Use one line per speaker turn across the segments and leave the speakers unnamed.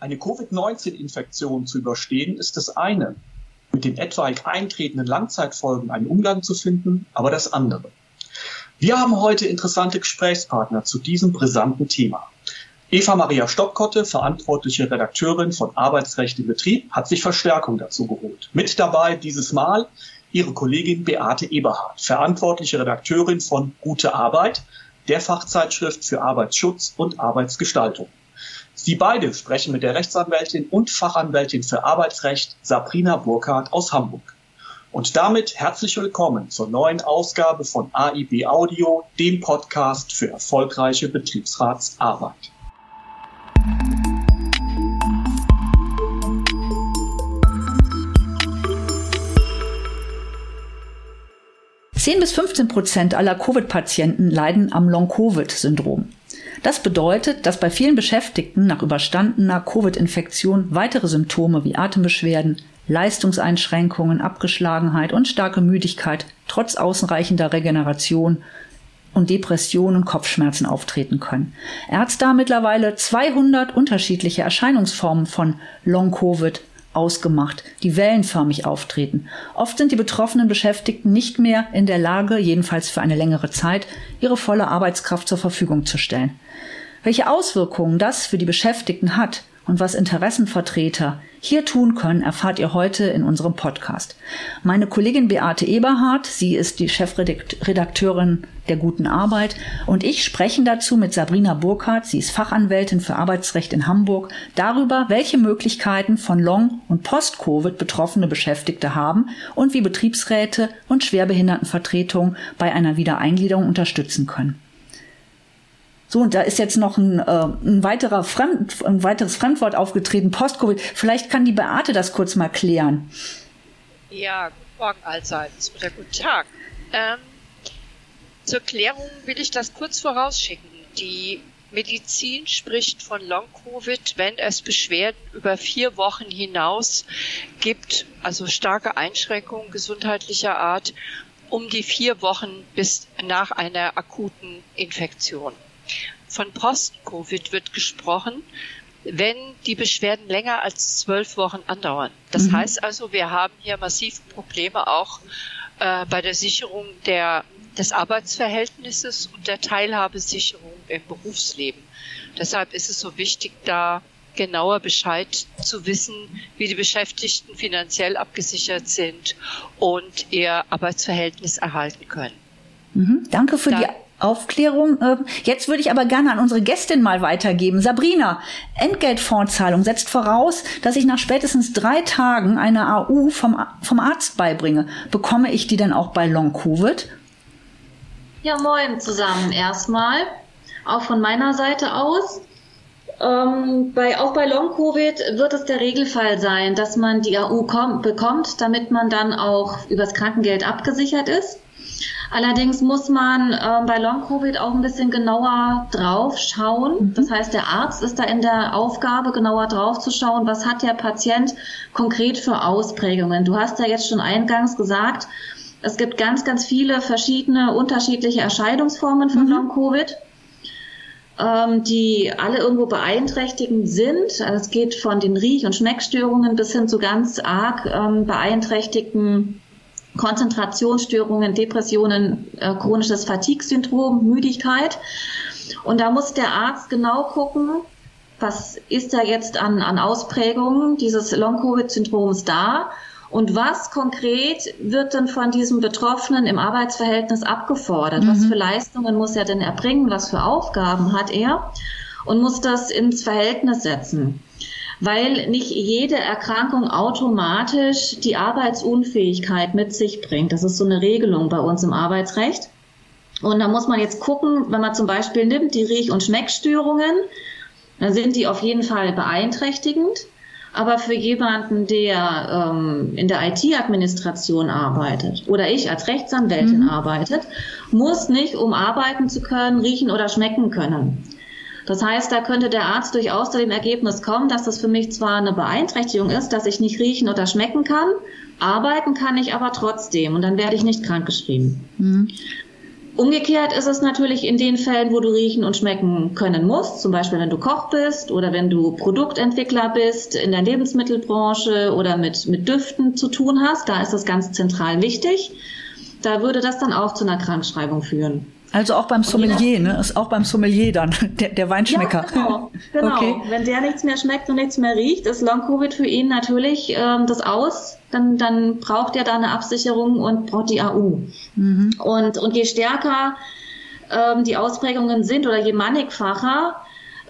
Eine Covid-19-Infektion zu überstehen ist das eine, mit den etwaig eintretenden Langzeitfolgen einen Umgang zu finden, aber das andere. Wir haben heute interessante Gesprächspartner zu diesem brisanten Thema. Eva Maria Stockkotte, verantwortliche Redakteurin von Arbeitsrecht im Betrieb, hat sich Verstärkung dazu geholt. Mit dabei dieses Mal ihre Kollegin Beate Eberhardt, verantwortliche Redakteurin von Gute Arbeit, der Fachzeitschrift für Arbeitsschutz und Arbeitsgestaltung. Sie beide sprechen mit der Rechtsanwältin und Fachanwältin für Arbeitsrecht Sabrina Burkhardt aus Hamburg. Und damit herzlich willkommen zur neuen Ausgabe von AIB Audio, dem Podcast für erfolgreiche Betriebsratsarbeit.
Zehn bis 15 Prozent aller Covid-Patienten leiden am Long-Covid-Syndrom. Das bedeutet, dass bei vielen Beschäftigten nach überstandener Covid-Infektion weitere Symptome wie Atembeschwerden, Leistungseinschränkungen, Abgeschlagenheit und starke Müdigkeit trotz ausreichender Regeneration und Depressionen, Kopfschmerzen auftreten können. Ärzte haben mittlerweile 200 unterschiedliche Erscheinungsformen von Long-Covid ausgemacht, die wellenförmig auftreten. Oft sind die betroffenen Beschäftigten nicht mehr in der Lage, jedenfalls für eine längere Zeit, ihre volle Arbeitskraft zur Verfügung zu stellen. Welche Auswirkungen das für die Beschäftigten hat und was Interessenvertreter hier tun können, erfahrt ihr heute in unserem Podcast. Meine Kollegin Beate Eberhardt, sie ist die Chefredakteurin der guten Arbeit und ich sprechen dazu mit Sabrina Burkhardt, sie ist Fachanwältin für Arbeitsrecht in Hamburg, darüber, welche Möglichkeiten von Long- und Post-Covid betroffene Beschäftigte haben und wie Betriebsräte und Schwerbehindertenvertretungen bei einer Wiedereingliederung unterstützen können. So, und da ist jetzt noch ein, äh, ein, weiterer Fremd, ein weiteres Fremdwort aufgetreten, Post-Covid. Vielleicht kann die Beate das kurz mal klären.
Ja, guten Morgen allseits oder guten Tag. Ähm, zur Klärung will ich das kurz vorausschicken. Die Medizin spricht von Long-Covid, wenn es Beschwerden über vier Wochen hinaus gibt, also starke Einschränkungen gesundheitlicher Art, um die vier Wochen bis nach einer akuten Infektion. Von Post-Covid wird gesprochen, wenn die Beschwerden länger als zwölf Wochen andauern. Das mhm. heißt also, wir haben hier massive Probleme auch äh, bei der Sicherung der, des Arbeitsverhältnisses und der Teilhabesicherung im Berufsleben. Deshalb ist es so wichtig, da genauer Bescheid zu wissen, wie die Beschäftigten finanziell abgesichert sind und ihr Arbeitsverhältnis erhalten können.
Mhm. Danke für da, die Aufklärung. Ähm, jetzt würde ich aber gerne an unsere Gästin mal weitergeben. Sabrina, Entgeltfondszahlung setzt voraus, dass ich nach spätestens drei Tagen eine AU vom, vom Arzt beibringe. Bekomme ich die denn auch bei Long-Covid?
Ja, moin zusammen erstmal. Auch von meiner Seite aus. Ähm, bei, auch bei Long-Covid wird es der Regelfall sein, dass man die AU kommt, bekommt, damit man dann auch übers Krankengeld abgesichert ist. Allerdings muss man äh, bei Long-Covid auch ein bisschen genauer drauf schauen. Mhm. Das heißt, der Arzt ist da in der Aufgabe, genauer drauf zu schauen, was hat der Patient konkret für Ausprägungen. Du hast ja jetzt schon eingangs gesagt, es gibt ganz, ganz viele verschiedene, unterschiedliche Erscheinungsformen von mhm. Long-Covid ähm, die alle irgendwo beeinträchtigend sind. Also es geht von den Riech- und Schmeckstörungen bis hin zu ganz arg ähm, beeinträchtigten Konzentrationsstörungen, Depressionen, äh, chronisches Fatigue-Syndrom, Müdigkeit. Und da muss der Arzt genau gucken, was ist da jetzt an, an Ausprägungen dieses Long-Covid-Syndroms da und was konkret wird denn von diesem Betroffenen im Arbeitsverhältnis abgefordert? Mhm. Was für Leistungen muss er denn erbringen? Was für Aufgaben hat er? Und muss das ins Verhältnis setzen weil nicht jede Erkrankung automatisch die Arbeitsunfähigkeit mit sich bringt. Das ist so eine Regelung bei uns im Arbeitsrecht. Und da muss man jetzt gucken, wenn man zum Beispiel nimmt die Riech- und Schmeckstörungen, dann sind die auf jeden Fall beeinträchtigend. Aber für jemanden, der ähm, in der IT-Administration arbeitet oder ich als Rechtsanwältin mhm. arbeitet, muss nicht, um arbeiten zu können, riechen oder schmecken können. Das heißt, da könnte der Arzt durchaus zu dem Ergebnis kommen, dass das für mich zwar eine Beeinträchtigung ist, dass ich nicht riechen oder schmecken kann, arbeiten kann ich aber trotzdem und dann werde ich nicht krankgeschrieben. Mhm. Umgekehrt ist es natürlich in den Fällen, wo du riechen und schmecken können musst, zum Beispiel wenn du Koch bist oder wenn du Produktentwickler bist in der Lebensmittelbranche oder mit, mit Düften zu tun hast, da ist das ganz zentral wichtig. Da würde das dann auch zu einer Krankschreibung führen.
Also auch beim Sommelier, ne? Ist auch beim Sommelier dann, der, der Weinschmecker.
Ja, genau. genau. Okay. Wenn der nichts mehr schmeckt und nichts mehr riecht, ist Long-Covid für ihn natürlich ähm, das Aus. Dann, dann braucht er da eine Absicherung und braucht die AU. Mhm. Und, und je stärker ähm, die Ausprägungen sind oder je mannigfacher,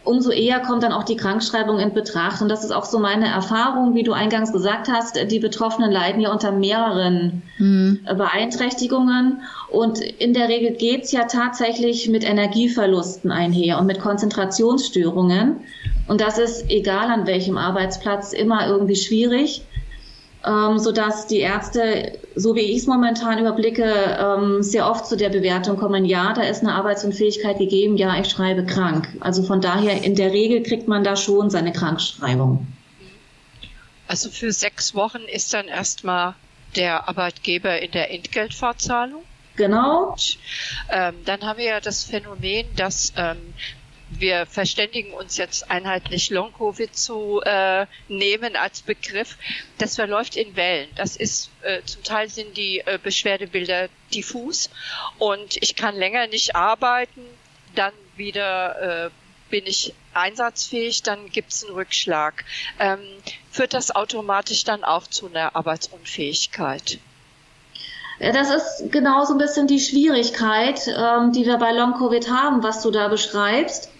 umso eher kommt dann auch die Krankschreibung in Betracht. Und das ist auch so meine Erfahrung, wie du eingangs gesagt hast, die Betroffenen leiden ja unter mehreren mhm. Beeinträchtigungen. Und in der Regel geht's ja tatsächlich mit Energieverlusten einher und mit Konzentrationsstörungen. Und das ist, egal an welchem Arbeitsplatz, immer irgendwie schwierig ähm, so dass die Ärzte, so wie ich es momentan überblicke, ähm, sehr oft zu der Bewertung kommen, ja, da ist eine Arbeitsunfähigkeit gegeben, ja, ich schreibe krank. Also von daher, in der Regel kriegt man da schon seine Krankschreibung.
Also für sechs Wochen ist dann erstmal der Arbeitgeber in der Entgeltfortzahlung?
Genau.
Ähm, dann haben wir ja das Phänomen, dass ähm, wir verständigen uns jetzt einheitlich Long-Covid zu äh, nehmen als Begriff. Das verläuft in Wellen. Das ist äh, zum Teil sind die äh, Beschwerdebilder diffus und ich kann länger nicht arbeiten, dann wieder äh, bin ich einsatzfähig, dann gibt's einen Rückschlag. Ähm, führt das automatisch dann auch zu einer Arbeitsunfähigkeit?
Das ist genau so ein bisschen die Schwierigkeit, ähm, die wir bei Long-Covid haben, was du da beschreibst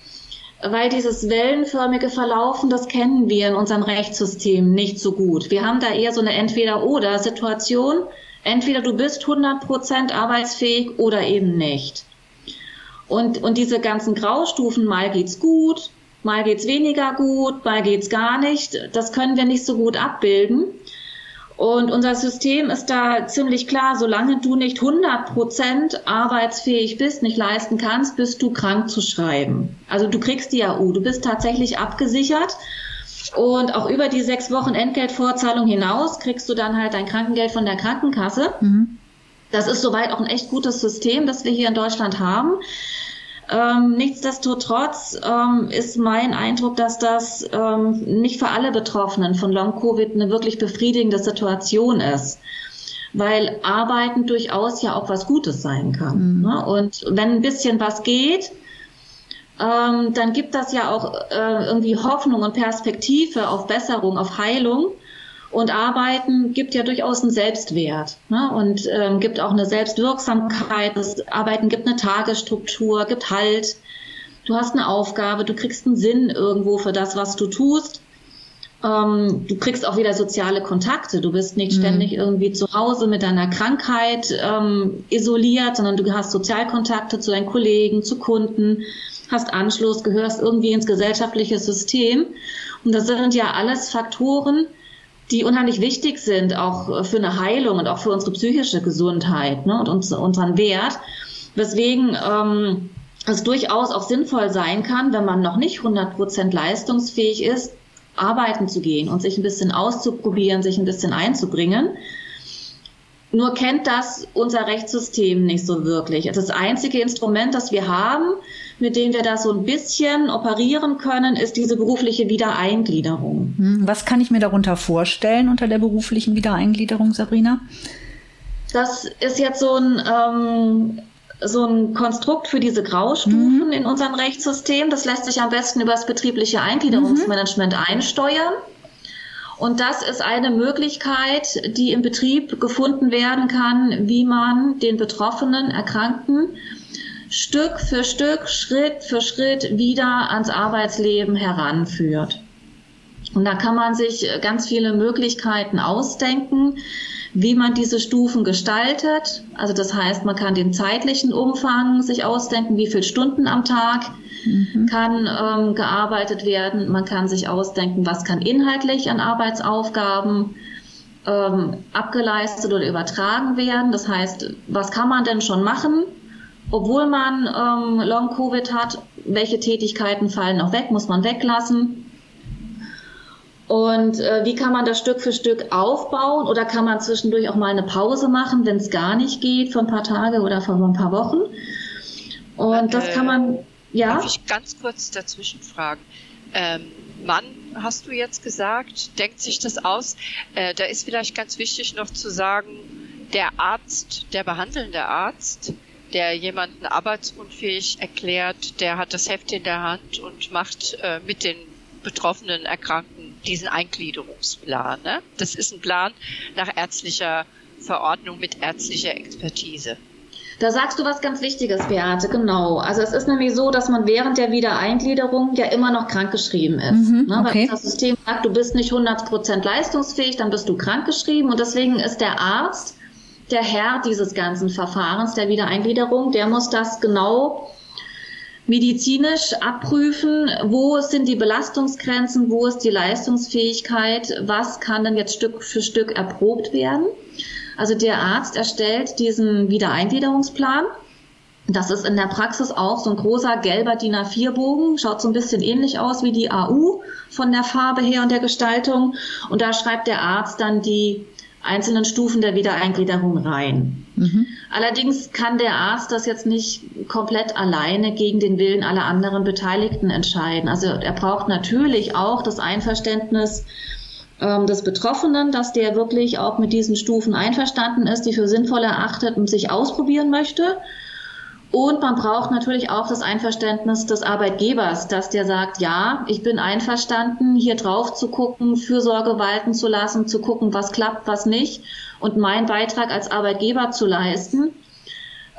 weil dieses wellenförmige Verlaufen, das kennen wir in unserem Rechtssystem nicht so gut. Wir haben da eher so eine Entweder-oder-Situation. Entweder du bist 100% arbeitsfähig oder eben nicht. Und, und diese ganzen Graustufen, mal geht's gut, mal geht's weniger gut, mal geht's gar nicht, das können wir nicht so gut abbilden. Und unser System ist da ziemlich klar, solange du nicht 100 Prozent arbeitsfähig bist, nicht leisten kannst, bist du krank zu schreiben. Also du kriegst die AU, du bist tatsächlich abgesichert. Und auch über die sechs Wochen Entgeltvorzahlung hinaus kriegst du dann halt dein Krankengeld von der Krankenkasse. Mhm. Das ist soweit auch ein echt gutes System, das wir hier in Deutschland haben. Ähm, nichtsdestotrotz ähm, ist mein Eindruck, dass das ähm, nicht für alle Betroffenen von Long-Covid eine wirklich befriedigende Situation ist. Weil Arbeiten durchaus ja auch was Gutes sein kann. Mhm. Ne? Und wenn ein bisschen was geht, ähm, dann gibt das ja auch äh, irgendwie Hoffnung und Perspektive auf Besserung, auf Heilung. Und Arbeiten gibt ja durchaus einen Selbstwert ne? und ähm, gibt auch eine Selbstwirksamkeit. Das Arbeiten gibt eine Tagesstruktur, gibt Halt. Du hast eine Aufgabe, du kriegst einen Sinn irgendwo für das, was du tust. Ähm, du kriegst auch wieder soziale Kontakte. Du bist nicht mhm. ständig irgendwie zu Hause mit deiner Krankheit ähm, isoliert, sondern du hast Sozialkontakte zu deinen Kollegen, zu Kunden, hast Anschluss, gehörst irgendwie ins gesellschaftliche System. Und das sind ja alles Faktoren, die unheimlich wichtig sind, auch äh, für eine Heilung und auch für unsere psychische Gesundheit ne, und uns, unseren Wert. Weswegen ähm, es durchaus auch sinnvoll sein kann, wenn man noch nicht 100% leistungsfähig ist, arbeiten zu gehen und sich ein bisschen auszuprobieren, sich ein bisschen einzubringen. Nur kennt das unser Rechtssystem nicht so wirklich. Das einzige Instrument, das wir haben, mit dem wir da so ein bisschen operieren können, ist diese berufliche Wiedereingliederung.
Hm, was kann ich mir darunter vorstellen unter der beruflichen Wiedereingliederung, Sabrina?
Das ist jetzt so ein, ähm, so ein Konstrukt für diese Graustufen mhm. in unserem Rechtssystem. Das lässt sich am besten über das betriebliche Eingliederungsmanagement mhm. einsteuern. Und das ist eine Möglichkeit, die im Betrieb gefunden werden kann, wie man den Betroffenen, Erkrankten Stück für Stück, Schritt für Schritt wieder ans Arbeitsleben heranführt. Und da kann man sich ganz viele Möglichkeiten ausdenken, wie man diese Stufen gestaltet. Also das heißt, man kann den zeitlichen Umfang sich ausdenken, wie viele Stunden am Tag mhm. kann ähm, gearbeitet werden. Man kann sich ausdenken, was kann inhaltlich an Arbeitsaufgaben ähm, abgeleistet oder übertragen werden. Das heißt, was kann man denn schon machen? obwohl man ähm, Long-Covid hat, welche Tätigkeiten fallen noch weg, muss man weglassen. Und äh, wie kann man das Stück für Stück aufbauen oder kann man zwischendurch auch mal eine Pause machen, wenn es gar nicht geht, für ein paar Tage oder für ein paar Wochen? Und das kann man, ja.
Darf ich ganz kurz dazwischen fragen? Ähm, Mann, hast du jetzt gesagt, denkt sich das aus? Äh, da ist vielleicht ganz wichtig noch zu sagen, der Arzt, der behandelnde Arzt, der jemanden arbeitsunfähig erklärt, der hat das Heft in der Hand und macht äh, mit den betroffenen Erkrankten diesen Eingliederungsplan. Ne? Das ist ein Plan nach ärztlicher Verordnung mit ärztlicher Expertise.
Da sagst du was ganz Wichtiges, Beate, genau. Also es ist nämlich so, dass man während der Wiedereingliederung ja immer noch krankgeschrieben ist. Mhm, ne? Weil das System sagt, du bist nicht 100% leistungsfähig, dann bist du krankgeschrieben und deswegen ist der Arzt der Herr dieses ganzen Verfahrens der Wiedereingliederung, der muss das genau medizinisch abprüfen, wo sind die Belastungsgrenzen, wo ist die Leistungsfähigkeit, was kann denn jetzt Stück für Stück erprobt werden. Also der Arzt erstellt diesen Wiedereingliederungsplan. Das ist in der Praxis auch so ein großer gelber DIN A4-Bogen, schaut so ein bisschen ähnlich aus wie die AU von der Farbe her und der Gestaltung. Und da schreibt der Arzt dann die einzelnen Stufen der Wiedereingliederung rein. Mhm. Allerdings kann der Arzt das jetzt nicht komplett alleine gegen den Willen aller anderen Beteiligten entscheiden. Also er braucht natürlich auch das Einverständnis ähm, des Betroffenen, dass der wirklich auch mit diesen Stufen einverstanden ist, die für sinnvoll erachtet und sich ausprobieren möchte. Und man braucht natürlich auch das Einverständnis des Arbeitgebers, dass der sagt, ja, ich bin einverstanden, hier drauf zu gucken, Fürsorge walten zu lassen, zu gucken, was klappt, was nicht und meinen Beitrag als Arbeitgeber zu leisten,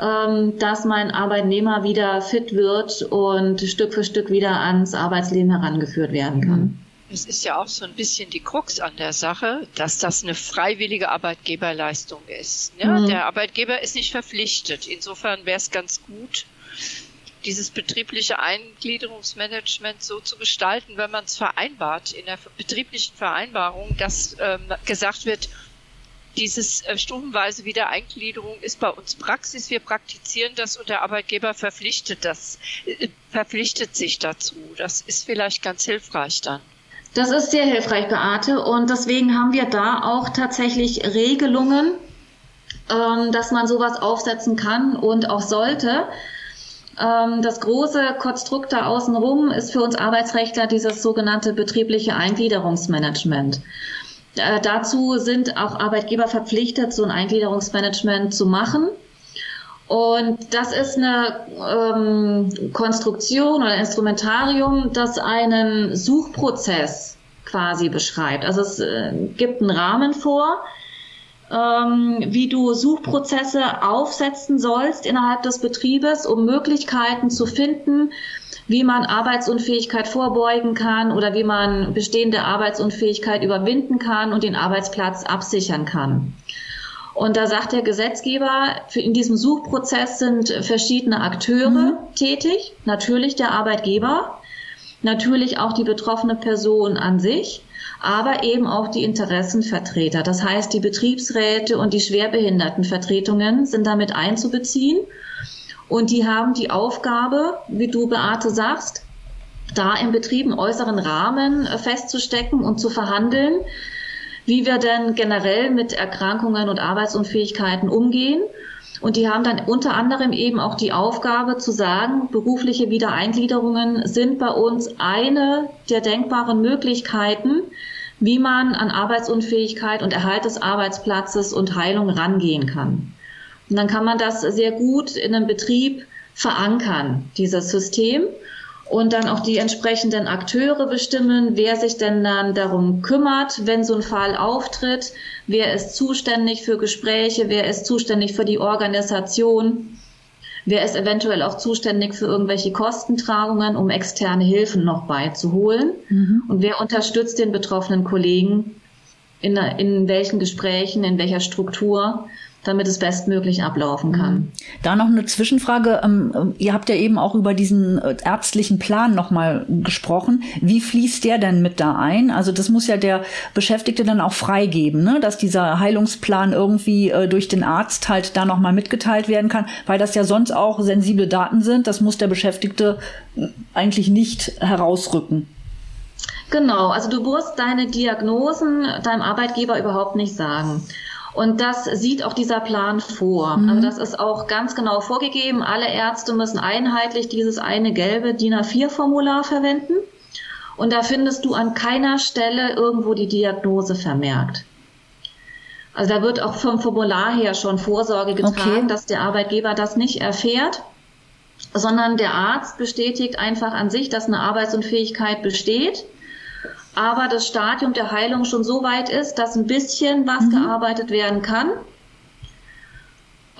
ähm, dass mein Arbeitnehmer wieder fit wird und Stück für Stück wieder ans Arbeitsleben herangeführt werden kann. Mhm.
Es ist ja auch so ein bisschen die Krux an der Sache, dass das eine freiwillige Arbeitgeberleistung ist. Ja, mhm. Der Arbeitgeber ist nicht verpflichtet. Insofern wäre es ganz gut, dieses betriebliche Eingliederungsmanagement so zu gestalten, wenn man es vereinbart in der betrieblichen Vereinbarung, dass ähm, gesagt wird, dieses äh, stufenweise Wiedereingliederung ist bei uns Praxis. Wir praktizieren das und der Arbeitgeber verpflichtet das, äh, verpflichtet sich dazu. Das ist vielleicht ganz hilfreich dann.
Das ist sehr hilfreich, Beate. Und deswegen haben wir da auch tatsächlich Regelungen, ähm, dass man sowas aufsetzen kann und auch sollte. Ähm, das große Konstrukt da außenrum ist für uns Arbeitsrechtler dieses sogenannte betriebliche Eingliederungsmanagement. Äh, dazu sind auch Arbeitgeber verpflichtet, so ein Eingliederungsmanagement zu machen. Und das ist eine ähm, Konstruktion oder Instrumentarium, das einen Suchprozess quasi beschreibt. Also es äh, gibt einen Rahmen vor, ähm, wie du Suchprozesse aufsetzen sollst innerhalb des Betriebes, um Möglichkeiten zu finden, wie man Arbeitsunfähigkeit vorbeugen kann oder wie man bestehende Arbeitsunfähigkeit überwinden kann und den Arbeitsplatz absichern kann. Und da sagt der Gesetzgeber, in diesem Suchprozess sind verschiedene Akteure mhm. tätig. Natürlich der Arbeitgeber, natürlich auch die betroffene Person an sich, aber eben auch die Interessenvertreter. Das heißt, die Betriebsräte und die Schwerbehindertenvertretungen sind damit einzubeziehen. Und die haben die Aufgabe, wie du Beate sagst, da im Betrieb einen äußeren Rahmen festzustecken und zu verhandeln, wie wir denn generell mit Erkrankungen und Arbeitsunfähigkeiten umgehen. Und die haben dann unter anderem eben auch die Aufgabe zu sagen, berufliche Wiedereingliederungen sind bei uns eine der denkbaren Möglichkeiten, wie man an Arbeitsunfähigkeit und Erhalt des Arbeitsplatzes und Heilung rangehen kann. Und dann kann man das sehr gut in einem Betrieb verankern, dieses System und dann auch die entsprechenden Akteure bestimmen, wer sich denn dann darum kümmert, wenn so ein Fall auftritt, wer ist zuständig für Gespräche, wer ist zuständig für die Organisation, wer ist eventuell auch zuständig für irgendwelche Kostentragungen, um externe Hilfen noch beizuholen mhm. und wer unterstützt den betroffenen Kollegen in, in welchen Gesprächen, in welcher Struktur damit es bestmöglich ablaufen kann. Mhm.
Da noch eine Zwischenfrage. Ähm, ihr habt ja eben auch über diesen äh, ärztlichen Plan nochmal gesprochen. Wie fließt der denn mit da ein? Also das muss ja der Beschäftigte dann auch freigeben, ne? dass dieser Heilungsplan irgendwie äh, durch den Arzt halt da nochmal mitgeteilt werden kann, weil das ja sonst auch sensible Daten sind. Das muss der Beschäftigte äh, eigentlich nicht herausrücken.
Genau, also du musst deine Diagnosen deinem Arbeitgeber überhaupt nicht sagen. Und das sieht auch dieser Plan vor. Mhm. Also das ist auch ganz genau vorgegeben. Alle Ärzte müssen einheitlich dieses eine gelbe DIN A4-Formular verwenden. Und da findest du an keiner Stelle irgendwo die Diagnose vermerkt. Also da wird auch vom Formular her schon Vorsorge getragen, okay. dass der Arbeitgeber das nicht erfährt, sondern der Arzt bestätigt einfach an sich, dass eine Arbeitsunfähigkeit besteht aber das Stadium der Heilung schon so weit ist, dass ein bisschen was mhm. gearbeitet werden kann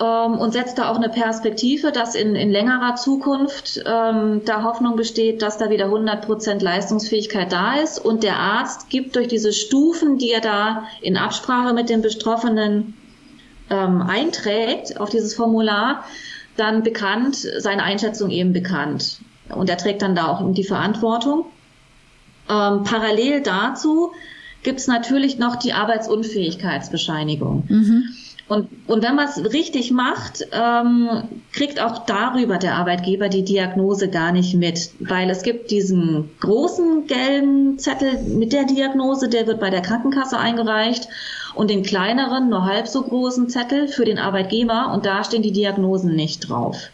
ähm, und setzt da auch eine Perspektive, dass in, in längerer Zukunft ähm, da Hoffnung besteht, dass da wieder 100 Prozent Leistungsfähigkeit da ist und der Arzt gibt durch diese Stufen, die er da in Absprache mit den Betroffenen ähm, einträgt auf dieses Formular, dann bekannt, seine Einschätzung eben bekannt. Und er trägt dann da auch die Verantwortung. Ähm, parallel dazu gibt es natürlich noch die Arbeitsunfähigkeitsbescheinigung. Mhm. Und, und wenn man es richtig macht, ähm, kriegt auch darüber der Arbeitgeber die Diagnose gar nicht mit, weil es gibt diesen großen gelben Zettel mit der Diagnose, der wird bei der Krankenkasse eingereicht und den kleineren, nur halb so großen Zettel für den Arbeitgeber und da stehen die Diagnosen nicht drauf.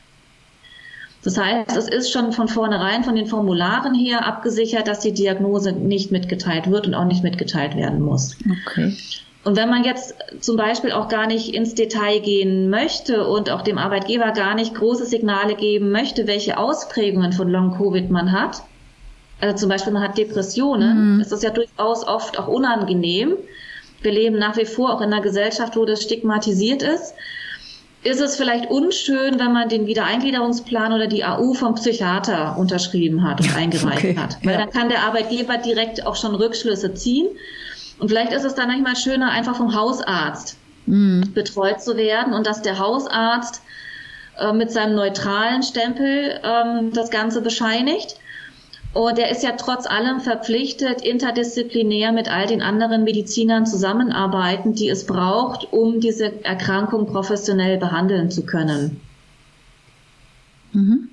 Das heißt, es ist schon von vornherein von den Formularen her abgesichert, dass die Diagnose nicht mitgeteilt wird und auch nicht mitgeteilt werden muss. Okay. Und wenn man jetzt zum Beispiel auch gar nicht ins Detail gehen möchte und auch dem Arbeitgeber gar nicht große Signale geben möchte, welche Ausprägungen von Long-Covid man hat, also zum Beispiel man hat Depressionen, mhm. ist das ja durchaus oft auch unangenehm. Wir leben nach wie vor auch in einer Gesellschaft, wo das stigmatisiert ist ist es vielleicht unschön, wenn man den Wiedereingliederungsplan oder die AU vom Psychiater unterschrieben hat und eingereicht okay, hat. Weil ja. dann kann der Arbeitgeber direkt auch schon Rückschlüsse ziehen. Und vielleicht ist es dann manchmal schöner, einfach vom Hausarzt mhm. betreut zu werden und dass der Hausarzt äh, mit seinem neutralen Stempel ähm, das Ganze bescheinigt. Und er ist ja trotz allem verpflichtet, interdisziplinär mit all den anderen Medizinern zusammenarbeiten, die es braucht, um diese Erkrankung professionell behandeln zu können.
Mhm.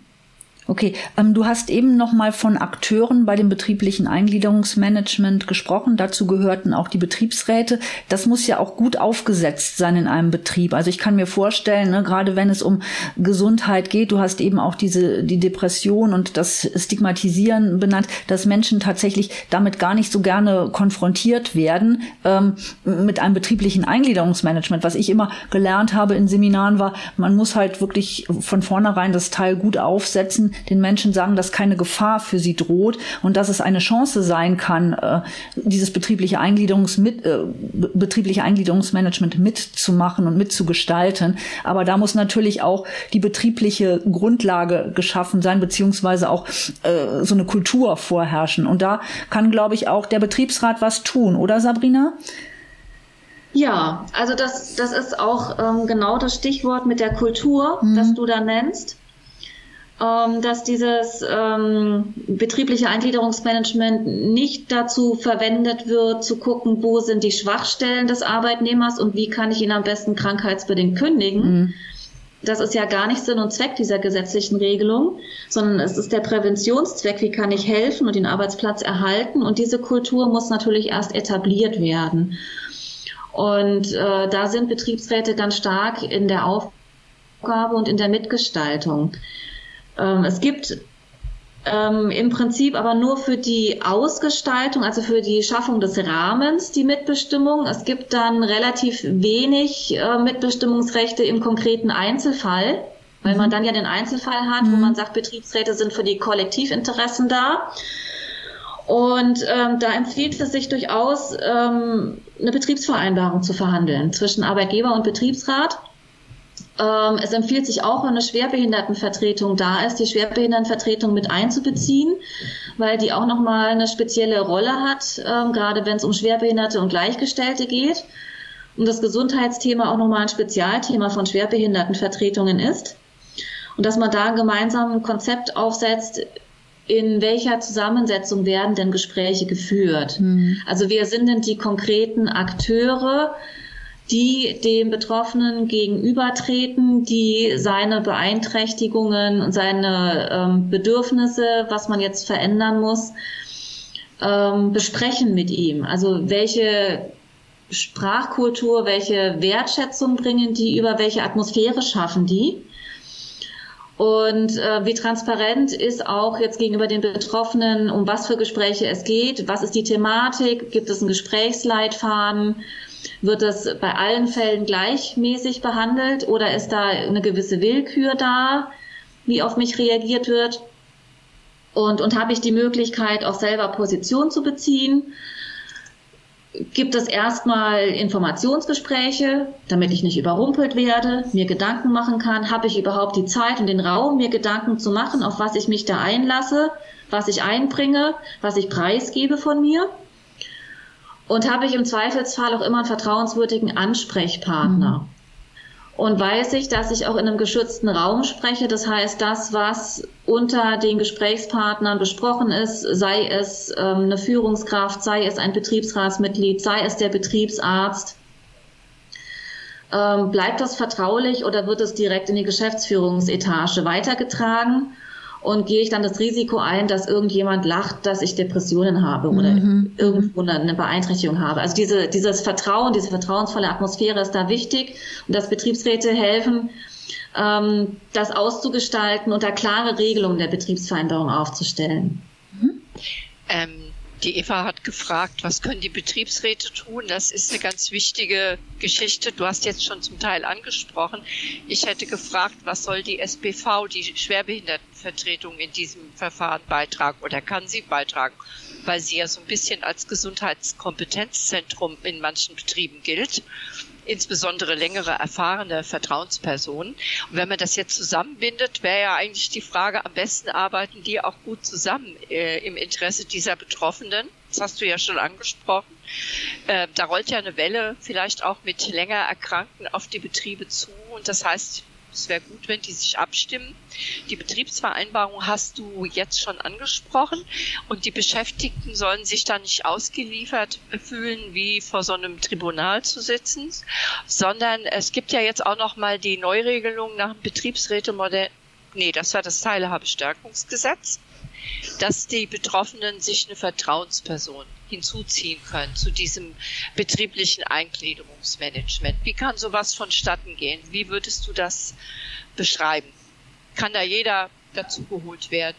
Okay, ähm, du hast eben noch mal von Akteuren bei dem betrieblichen Eingliederungsmanagement gesprochen. Dazu gehörten auch die Betriebsräte. Das muss ja auch gut aufgesetzt sein in einem Betrieb. Also ich kann mir vorstellen, ne, gerade wenn es um Gesundheit geht, du hast eben auch diese die Depression und das Stigmatisieren benannt, dass Menschen tatsächlich damit gar nicht so gerne konfrontiert werden ähm, mit einem betrieblichen Eingliederungsmanagement. Was ich immer gelernt habe in Seminaren war, man muss halt wirklich von vornherein das Teil gut aufsetzen den Menschen sagen, dass keine Gefahr für sie droht und dass es eine Chance sein kann, äh, dieses betriebliche, Eingliederungs mit, äh, betriebliche Eingliederungsmanagement mitzumachen und mitzugestalten. Aber da muss natürlich auch die betriebliche Grundlage geschaffen sein, beziehungsweise auch äh, so eine Kultur vorherrschen. Und da kann, glaube ich, auch der Betriebsrat was tun, oder Sabrina?
Ja, also das, das ist auch ähm, genau das Stichwort mit der Kultur, mhm. das du da nennst ähm, dass dieses ähm, betriebliche Eingliederungsmanagement nicht dazu verwendet wird, zu gucken, wo sind die Schwachstellen des Arbeitnehmers und wie kann ich ihn am besten krankheitsbedingt kündigen. Mhm. Das ist ja gar nicht Sinn und Zweck dieser gesetzlichen Regelung, sondern es ist der Präventionszweck, wie kann ich helfen und den Arbeitsplatz erhalten. Und diese Kultur muss natürlich erst etabliert werden. Und äh, da sind Betriebsräte ganz stark in der Aufgabe und in der Mitgestaltung. Ähm, es gibt ähm, im Prinzip aber nur für die Ausgestaltung, also für die Schaffung des Rahmens die Mitbestimmung. Es gibt dann relativ wenig äh, Mitbestimmungsrechte im konkreten Einzelfall, weil mhm. man dann ja den Einzelfall hat, mhm. wo man sagt, Betriebsräte sind für die Kollektivinteressen da. Und ähm, da empfiehlt es sich durchaus, ähm, eine Betriebsvereinbarung zu verhandeln zwischen Arbeitgeber und Betriebsrat. Ähm, es empfiehlt sich auch, wenn eine Schwerbehindertenvertretung da ist, die Schwerbehindertenvertretung mit einzubeziehen, weil die auch nochmal eine spezielle Rolle hat, ähm, gerade wenn es um Schwerbehinderte und Gleichgestellte geht. Und das Gesundheitsthema auch nochmal ein Spezialthema von Schwerbehindertenvertretungen ist. Und dass man da gemeinsam ein Konzept aufsetzt, in welcher Zusammensetzung werden denn Gespräche geführt? Mhm. Also wer sind denn die konkreten Akteure, die dem Betroffenen gegenübertreten, die seine Beeinträchtigungen und seine ähm, Bedürfnisse, was man jetzt verändern muss, ähm, besprechen mit ihm. Also welche Sprachkultur, welche Wertschätzung bringen die über, welche Atmosphäre schaffen die. Und äh, wie transparent ist auch jetzt gegenüber den Betroffenen, um was für Gespräche es geht, was ist die Thematik, gibt es einen Gesprächsleitfaden, wird das bei allen Fällen gleichmäßig behandelt oder ist da eine gewisse Willkür da, wie auf mich reagiert wird? Und, und habe ich die Möglichkeit, auch selber Position zu beziehen? Gibt es erstmal Informationsgespräche, damit ich nicht überrumpelt werde, mir Gedanken machen kann, habe ich überhaupt die Zeit und den Raum, mir Gedanken zu machen, auf was ich mich da einlasse, was ich einbringe, was ich preisgebe von mir. Und habe ich im Zweifelsfall auch immer einen vertrauenswürdigen Ansprechpartner. Mhm und weiß ich, dass ich auch in einem geschützten Raum spreche. Das heißt, das, was unter den Gesprächspartnern besprochen ist, sei es ähm, eine Führungskraft, sei es ein Betriebsratsmitglied, sei es der Betriebsarzt, ähm, bleibt das vertraulich oder wird es direkt in die Geschäftsführungsetage weitergetragen? Und gehe ich dann das Risiko ein, dass irgendjemand lacht, dass ich Depressionen habe oder mhm. irgendwo eine Beeinträchtigung habe. Also diese, dieses Vertrauen, diese vertrauensvolle Atmosphäre ist da wichtig und dass Betriebsräte helfen, ähm, das auszugestalten und da klare Regelungen der Betriebsvereinbarung aufzustellen.
Mhm. Ähm die Eva hat gefragt, was können die Betriebsräte tun? Das ist eine ganz wichtige Geschichte. Du hast jetzt schon zum Teil angesprochen. Ich hätte gefragt, was soll die SBV, die Schwerbehindertenvertretung in diesem Verfahren beitragen oder kann sie beitragen? Weil sie ja so ein bisschen als Gesundheitskompetenzzentrum in manchen Betrieben gilt insbesondere längere erfahrene Vertrauenspersonen. Und wenn man das jetzt zusammenbindet, wäre ja eigentlich die Frage, am besten arbeiten die auch gut zusammen äh, im Interesse dieser Betroffenen. Das hast du ja schon angesprochen. Äh, da rollt ja eine Welle vielleicht auch mit länger Erkrankten auf die Betriebe zu. Und das heißt, es wäre gut, wenn die sich abstimmen. Die Betriebsvereinbarung hast du jetzt schon angesprochen und die Beschäftigten sollen sich da nicht ausgeliefert fühlen, wie vor so einem Tribunal zu sitzen, sondern es gibt ja jetzt auch noch mal die Neuregelung nach dem Betriebsrätemodell. Nee, das war das Teilhabestärkungsgesetz dass die Betroffenen sich eine Vertrauensperson hinzuziehen können zu diesem betrieblichen Eingliederungsmanagement. Wie kann sowas vonstatten gehen? Wie würdest du das beschreiben? Kann da jeder dazu geholt werden?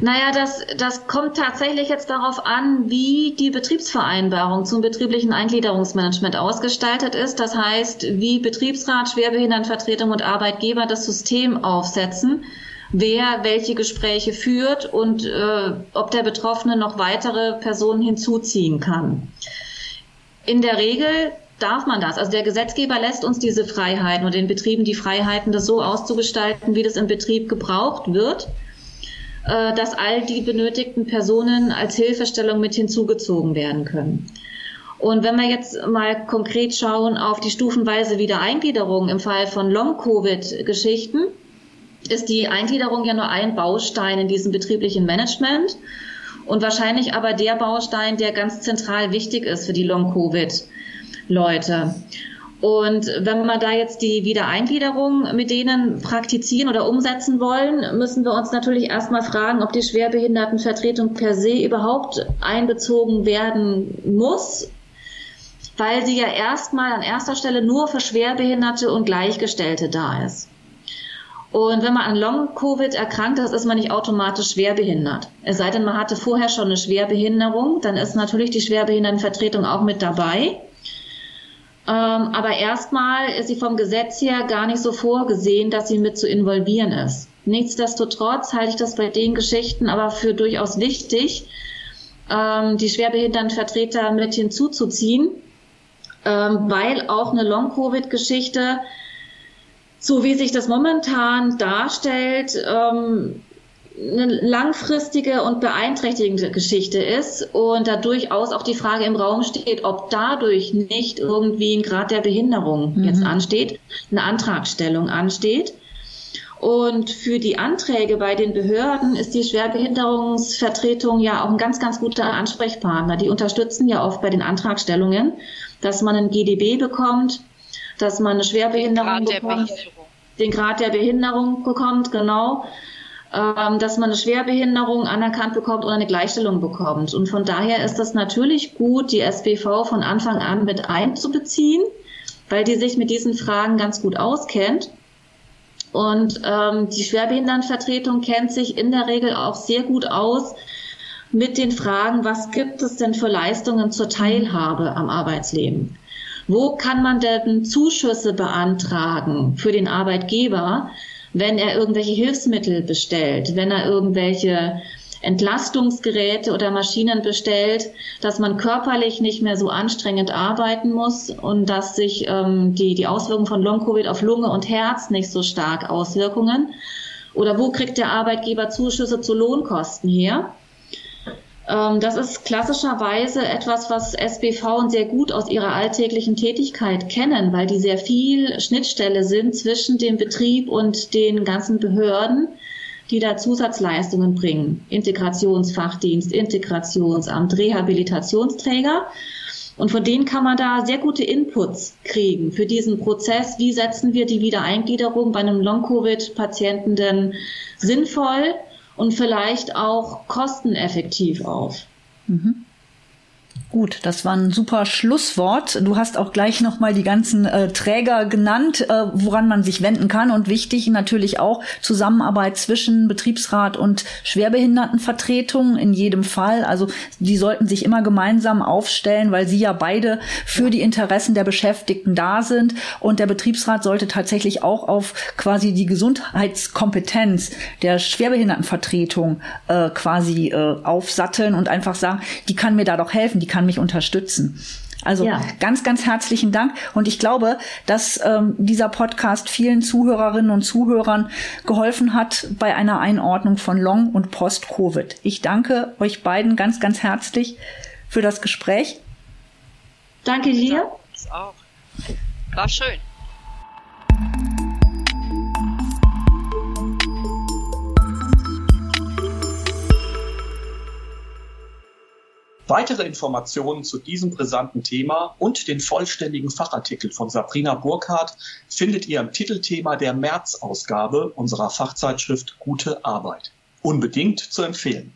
Naja, das, das kommt tatsächlich jetzt darauf an, wie die Betriebsvereinbarung zum betrieblichen Eingliederungsmanagement ausgestaltet ist. Das heißt, wie Betriebsrat, Schwerbehindertenvertretung und Arbeitgeber das System aufsetzen wer welche Gespräche führt und äh, ob der Betroffene noch weitere Personen hinzuziehen kann. In der Regel darf man das. Also der Gesetzgeber lässt uns diese Freiheiten und den Betrieben die Freiheiten, das so auszugestalten, wie das im Betrieb gebraucht wird, äh, dass all die benötigten Personen als Hilfestellung mit hinzugezogen werden können. Und wenn wir jetzt mal konkret schauen auf die stufenweise Wiedereingliederung im Fall von Long-Covid-Geschichten, ist die Eingliederung ja nur ein Baustein in diesem betrieblichen Management und wahrscheinlich aber der Baustein, der ganz zentral wichtig ist für die Long-Covid-Leute. Und wenn wir da jetzt die Wiedereingliederung mit denen praktizieren oder umsetzen wollen, müssen wir uns natürlich erstmal fragen, ob die Schwerbehindertenvertretung per se überhaupt einbezogen werden muss, weil sie ja erstmal an erster Stelle nur für Schwerbehinderte und Gleichgestellte da ist. Und wenn man an Long-Covid erkrankt ist, ist man nicht automatisch schwerbehindert. Es sei denn, man hatte vorher schon eine Schwerbehinderung, dann ist natürlich die Schwerbehindertenvertretung auch mit dabei. Ähm, aber erstmal ist sie vom Gesetz her gar nicht so vorgesehen, dass sie mit zu involvieren ist. Nichtsdestotrotz halte ich das bei den Geschichten aber für durchaus wichtig, ähm, die Schwerbehindertenvertreter mit hinzuzuziehen, ähm, weil auch eine Long-Covid-Geschichte so wie sich das momentan darstellt, ähm, eine langfristige und beeinträchtigende Geschichte ist und da durchaus auch die Frage im Raum steht, ob dadurch nicht irgendwie ein Grad der Behinderung mhm. jetzt ansteht, eine Antragstellung ansteht. Und für die Anträge bei den Behörden ist die Schwerbehinderungsvertretung ja auch ein ganz, ganz guter Ansprechpartner. Die unterstützen ja oft bei den Antragstellungen, dass man ein GDB bekommt, dass man eine Schwerbehinderung
Grad
bekommt, den Grad der Behinderung bekommt, genau. ähm, dass man eine Schwerbehinderung anerkannt bekommt oder eine Gleichstellung bekommt. Und von daher ist es natürlich gut, die SBV von Anfang an mit einzubeziehen, weil die sich mit diesen Fragen ganz gut auskennt. Und ähm, die Schwerbehindertenvertretung kennt sich in der Regel auch sehr gut aus mit den Fragen, was gibt es denn für Leistungen zur Teilhabe am Arbeitsleben? Wo kann man denn Zuschüsse beantragen für den Arbeitgeber, wenn er irgendwelche Hilfsmittel bestellt, wenn er irgendwelche Entlastungsgeräte oder Maschinen bestellt, dass man körperlich nicht mehr so anstrengend arbeiten muss und dass sich ähm, die, die Auswirkungen von Long-Covid auf Lunge und Herz nicht so stark Auswirkungen. Oder wo kriegt der Arbeitgeber Zuschüsse zu Lohnkosten her? Ähm, das ist klassischerweise etwas, was SBV sehr gut aus ihrer alltäglichen Tätigkeit kennen, weil die sehr viel Schnittstelle sind zwischen dem Betrieb und den ganzen Behörden die da Zusatzleistungen bringen. Integrationsfachdienst, Integrationsamt, Rehabilitationsträger. Und von denen kann man da sehr gute Inputs kriegen für diesen Prozess. Wie setzen wir die Wiedereingliederung bei einem Long-Covid-Patienten denn sinnvoll und vielleicht auch kosteneffektiv auf? Mhm.
Gut, das war ein super Schlusswort. Du hast auch gleich nochmal die ganzen äh, Träger genannt, äh, woran man sich wenden kann. Und wichtig natürlich auch Zusammenarbeit zwischen Betriebsrat und Schwerbehindertenvertretung in jedem Fall. Also die sollten sich immer gemeinsam aufstellen, weil sie ja beide für die Interessen der Beschäftigten da sind. Und der Betriebsrat sollte tatsächlich auch auf quasi die Gesundheitskompetenz der Schwerbehindertenvertretung äh, quasi äh, aufsatteln und einfach sagen, die kann mir da doch helfen, die kann kann mich unterstützen. Also ja. ganz, ganz herzlichen Dank. Und ich glaube, dass ähm, dieser Podcast vielen Zuhörerinnen und Zuhörern geholfen hat bei einer Einordnung von Long- und Post-Covid. Ich danke euch beiden ganz, ganz herzlich für das Gespräch.
Danke dir.
Ja, auch. War schön.
Weitere Informationen zu diesem brisanten Thema und den vollständigen Fachartikel von Sabrina Burkhardt findet ihr im Titelthema der März-Ausgabe unserer Fachzeitschrift Gute Arbeit. Unbedingt zu empfehlen.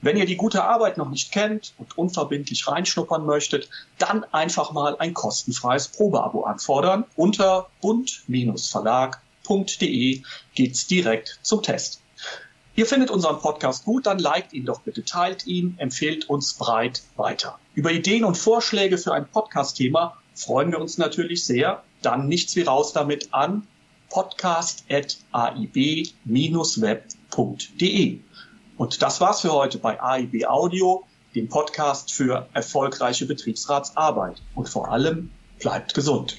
Wenn ihr die gute Arbeit noch nicht kennt und unverbindlich reinschnuppern möchtet, dann einfach mal ein kostenfreies Probeabo anfordern. Unter bund-verlag.de geht's direkt zum Test. Ihr findet unseren Podcast gut, dann liked ihn doch bitte, teilt ihn, empfehlt uns breit weiter. Über Ideen und Vorschläge für ein Podcast-Thema freuen wir uns natürlich sehr. Dann nichts wie raus damit an podcast.aib-web.de. Und das war's für heute bei AIB Audio, dem Podcast für erfolgreiche Betriebsratsarbeit. Und vor allem bleibt gesund.